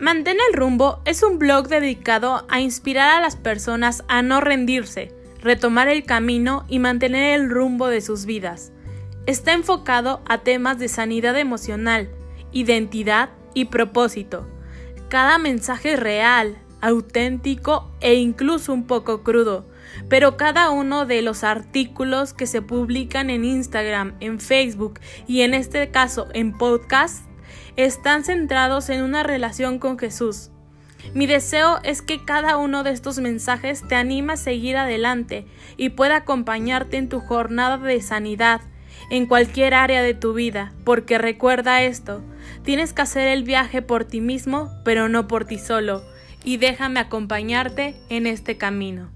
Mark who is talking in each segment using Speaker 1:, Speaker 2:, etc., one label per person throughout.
Speaker 1: Mantén el rumbo es un blog dedicado a inspirar a las personas a no rendirse, retomar el camino y mantener el rumbo de sus vidas. Está enfocado a temas de sanidad emocional, identidad y propósito. Cada mensaje es real, auténtico e incluso un poco crudo, pero cada uno de los artículos que se publican en Instagram, en Facebook y en este caso en podcast están centrados en una relación con Jesús. Mi deseo es que cada uno de estos mensajes te anime a seguir adelante y pueda acompañarte en tu jornada de sanidad en cualquier área de tu vida, porque recuerda esto, tienes que hacer el viaje por ti mismo, pero no por ti solo, y déjame acompañarte en este camino.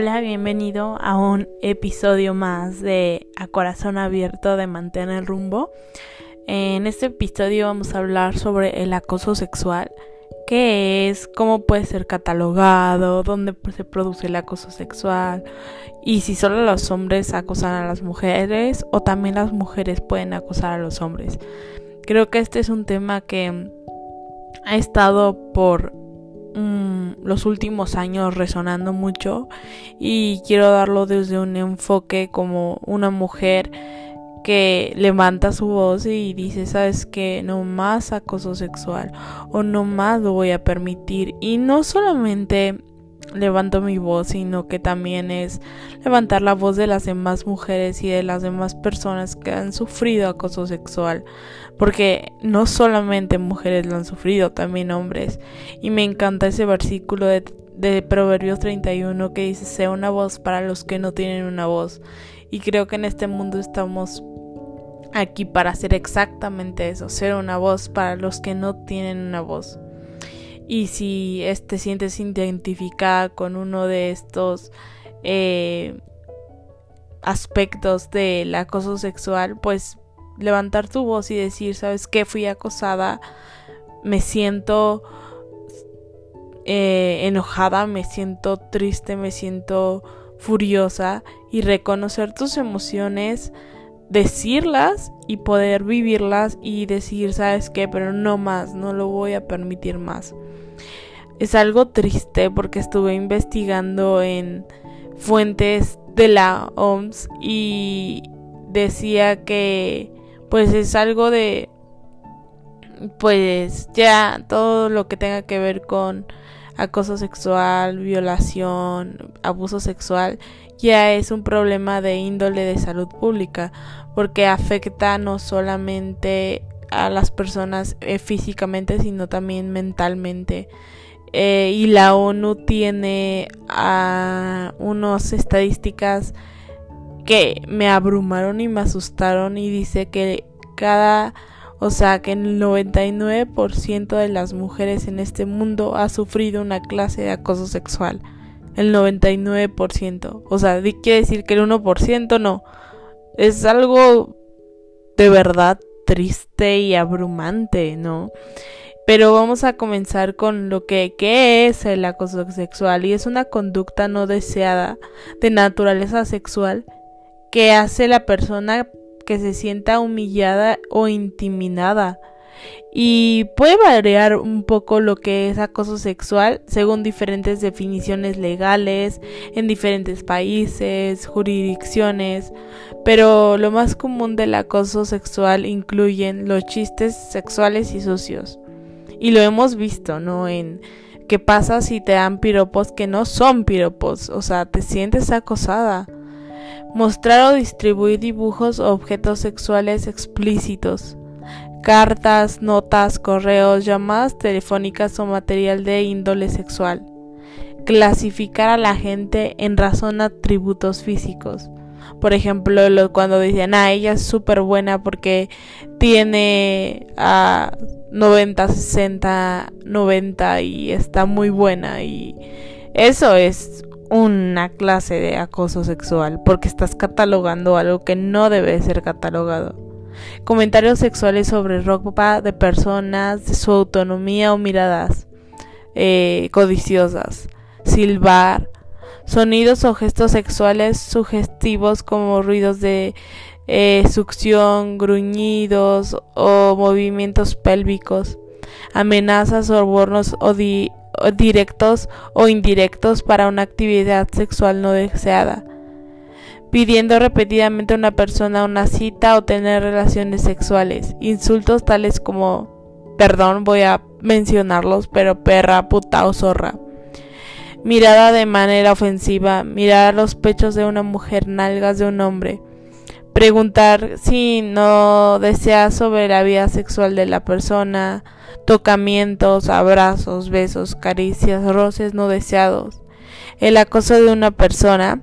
Speaker 1: Hola, bienvenido a un episodio más de A Corazón Abierto de Mantener el Rumbo. En este episodio vamos a hablar sobre el acoso sexual, qué es, cómo puede ser catalogado, dónde se produce el acoso sexual y si solo los hombres acosan a las mujeres o también las mujeres pueden acosar a los hombres. Creo que este es un tema que ha estado por Mm, los últimos años resonando mucho y quiero darlo desde un enfoque como una mujer que levanta su voz y dice, sabes que no más acoso sexual o no más lo voy a permitir y no solamente levanto mi voz, sino que también es levantar la voz de las demás mujeres y de las demás personas que han sufrido acoso sexual, porque no solamente mujeres lo han sufrido, también hombres. Y me encanta ese versículo de, de Proverbios 31 que dice, sea una voz para los que no tienen una voz. Y creo que en este mundo estamos aquí para hacer exactamente eso, ser una voz para los que no tienen una voz. Y si te sientes identificada con uno de estos eh, aspectos del acoso sexual, pues levantar tu voz y decir, ¿sabes qué? Fui acosada, me siento eh, enojada, me siento triste, me siento furiosa y reconocer tus emociones, decirlas y poder vivirlas y decir, ¿sabes qué? Pero no más, no lo voy a permitir más. Es algo triste porque estuve investigando en fuentes de la OMS y decía que pues es algo de pues ya todo lo que tenga que ver con acoso sexual, violación, abuso sexual, ya es un problema de índole de salud pública, porque afecta no solamente a las personas eh, físicamente, sino también mentalmente. Eh, y la ONU tiene a unas estadísticas que me abrumaron y me asustaron y dice que cada, o sea, que el 99% de las mujeres en este mundo ha sufrido una clase de acoso sexual. El 99%. O sea, quiere decir que el 1% no. Es algo de verdad triste y abrumante, ¿no? Pero vamos a comenzar con lo que ¿qué es el acoso sexual y es una conducta no deseada de naturaleza sexual que hace la persona que se sienta humillada o intimidada. Y puede variar un poco lo que es acoso sexual según diferentes definiciones legales en diferentes países, jurisdicciones, pero lo más común del acoso sexual incluyen los chistes sexuales y sucios y lo hemos visto, ¿no? En qué pasa si te dan piropos que no son piropos, o sea, te sientes acosada. Mostrar o distribuir dibujos o objetos sexuales explícitos. Cartas, notas, correos, llamadas telefónicas o material de índole sexual. Clasificar a la gente en razón a atributos físicos. Por ejemplo, cuando dicen, ah, ella es súper buena porque tiene a 90, 60, 90 y está muy buena y eso es una clase de acoso sexual porque estás catalogando algo que no debe ser catalogado. Comentarios sexuales sobre ropa de personas, de su autonomía o miradas eh, codiciosas. Silbar, Sonidos o gestos sexuales sugestivos como ruidos de eh, succión, gruñidos o movimientos pélvicos, amenazas o sobornos o, directos o indirectos para una actividad sexual no deseada, pidiendo repetidamente a una persona una cita o tener relaciones sexuales, insultos tales como, perdón, voy a mencionarlos, pero perra, puta o zorra. Mirada de manera ofensiva, mirar a los pechos de una mujer, nalgas de un hombre, preguntar si no desea sobre la vida sexual de la persona, tocamientos, abrazos, besos, caricias, roces no deseados, el acoso de una persona,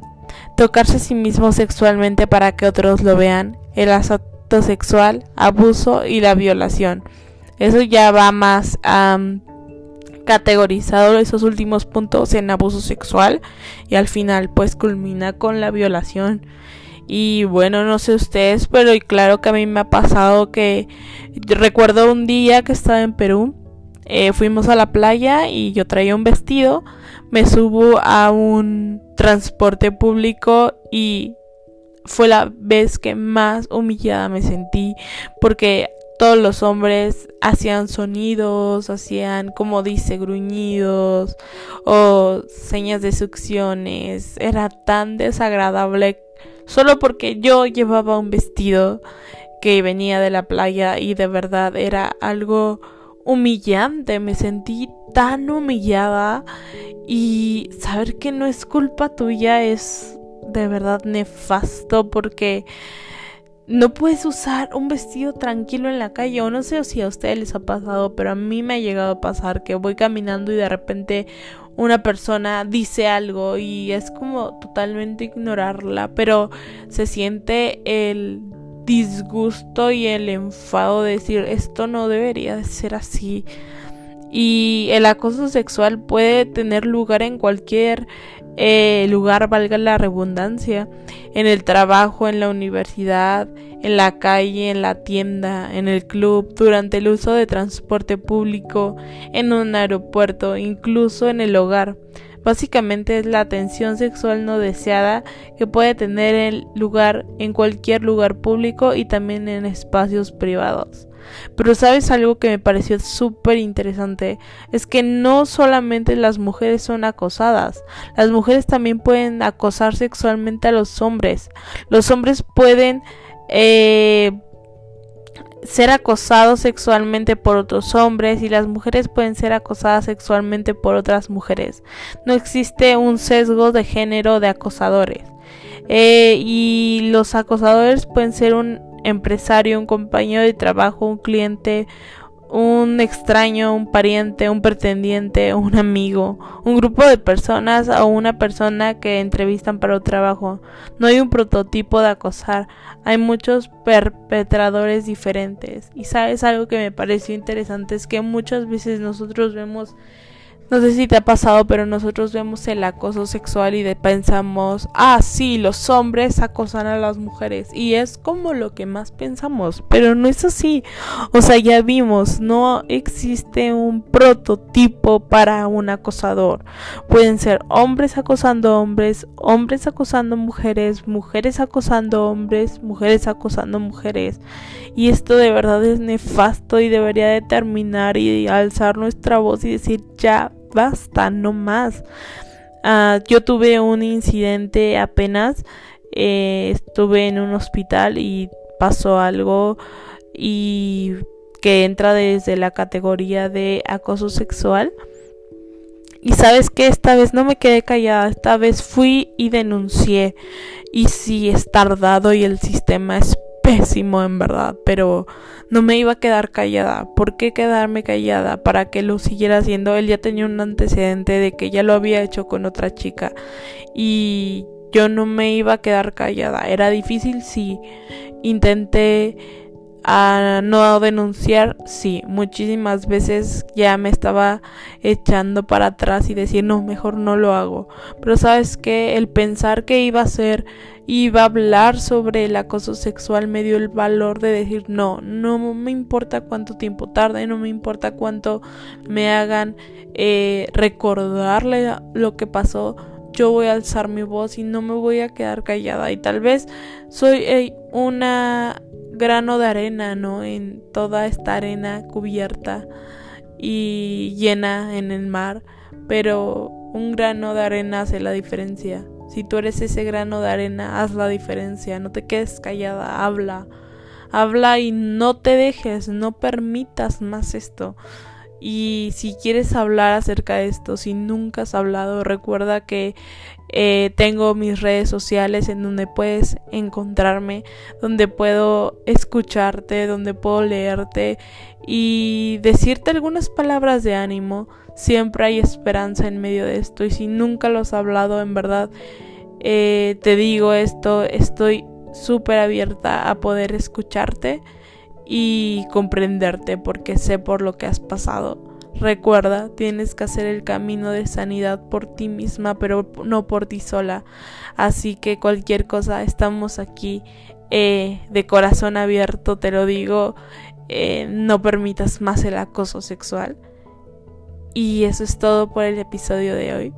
Speaker 1: tocarse a sí mismo sexualmente para que otros lo vean, el asalto sexual, abuso y la violación. Eso ya va más categorizado esos últimos puntos en abuso sexual y al final pues culmina con la violación y bueno, no sé ustedes, pero claro que a mí me ha pasado que recuerdo un día que estaba en Perú, eh, fuimos a la playa y yo traía un vestido, me subo a un transporte público y fue la vez que más humillada me sentí porque todos los hombres hacían sonidos, hacían, como dice, gruñidos o señas de succiones. Era tan desagradable solo porque yo llevaba un vestido que venía de la playa y de verdad era algo humillante, me sentí tan humillada y saber que no es culpa tuya es de verdad nefasto porque no puedes usar un vestido tranquilo en la calle. O no sé si a ustedes les ha pasado, pero a mí me ha llegado a pasar que voy caminando y de repente una persona dice algo y es como totalmente ignorarla, pero se siente el disgusto y el enfado de decir esto no debería de ser así. Y el acoso sexual puede tener lugar en cualquier eh, lugar, valga la redundancia, en el trabajo, en la universidad, en la calle, en la tienda, en el club, durante el uso de transporte público, en un aeropuerto, incluso en el hogar. Básicamente es la atención sexual no deseada que puede tener lugar en cualquier lugar público y también en espacios privados. Pero sabes algo que me pareció súper interesante, es que no solamente las mujeres son acosadas, las mujeres también pueden acosar sexualmente a los hombres. Los hombres pueden eh, ser acosados sexualmente por otros hombres y las mujeres pueden ser acosadas sexualmente por otras mujeres. No existe un sesgo de género de acosadores. Eh, y los acosadores pueden ser un empresario, un compañero de trabajo, un cliente, un extraño, un pariente, un pretendiente, un amigo, un grupo de personas o una persona que entrevistan para un trabajo. No hay un prototipo de acosar, hay muchos perpetradores diferentes. Y sabes algo que me pareció interesante es que muchas veces nosotros vemos no sé si te ha pasado, pero nosotros vemos el acoso sexual y pensamos, ah, sí, los hombres acosan a las mujeres. Y es como lo que más pensamos, pero no es así. O sea, ya vimos, no existe un prototipo para un acosador. Pueden ser hombres acosando hombres, hombres acosando mujeres, mujeres acosando hombres, mujeres acosando mujeres. Y esto de verdad es nefasto y debería de terminar y alzar nuestra voz y decir, ya basta, no más. Ah, yo tuve un incidente apenas, eh, estuve en un hospital y pasó algo y que entra desde la categoría de acoso sexual. Y sabes que esta vez no me quedé callada, esta vez fui y denuncié. Y sí, es tardado y el sistema es pésimo en verdad, pero no me iba a quedar callada. ¿Por qué quedarme callada? Para que lo siguiera haciendo. Él ya tenía un antecedente de que ya lo había hecho con otra chica y yo no me iba a quedar callada. Era difícil, sí. Intenté a no denunciar, sí, muchísimas veces ya me estaba echando para atrás y decir, no, mejor no lo hago. Pero sabes que el pensar que iba a ser, iba a hablar sobre el acoso sexual me dio el valor de decir, no, no me importa cuánto tiempo tarde, no me importa cuánto me hagan eh, recordarle lo que pasó yo voy a alzar mi voz y no me voy a quedar callada. Y tal vez soy una grano de arena, ¿no? En toda esta arena cubierta y llena en el mar, pero un grano de arena hace la diferencia. Si tú eres ese grano de arena, haz la diferencia, no te quedes callada, habla. Habla y no te dejes, no permitas más esto. Y si quieres hablar acerca de esto, si nunca has hablado, recuerda que eh, tengo mis redes sociales en donde puedes encontrarme, donde puedo escucharte, donde puedo leerte y decirte algunas palabras de ánimo. Siempre hay esperanza en medio de esto y si nunca lo has hablado, en verdad, eh, te digo esto, estoy súper abierta a poder escucharte y comprenderte porque sé por lo que has pasado. Recuerda, tienes que hacer el camino de sanidad por ti misma, pero no por ti sola. Así que cualquier cosa, estamos aquí eh, de corazón abierto, te lo digo. Eh, no permitas más el acoso sexual. Y eso es todo por el episodio de hoy.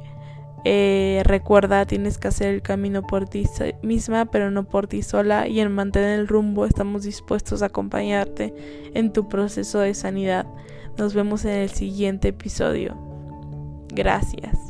Speaker 1: Eh, recuerda, tienes que hacer el camino por ti misma, pero no por ti sola. Y en mantener el rumbo estamos dispuestos a acompañarte en tu proceso de sanidad. Nos vemos en el siguiente episodio. Gracias.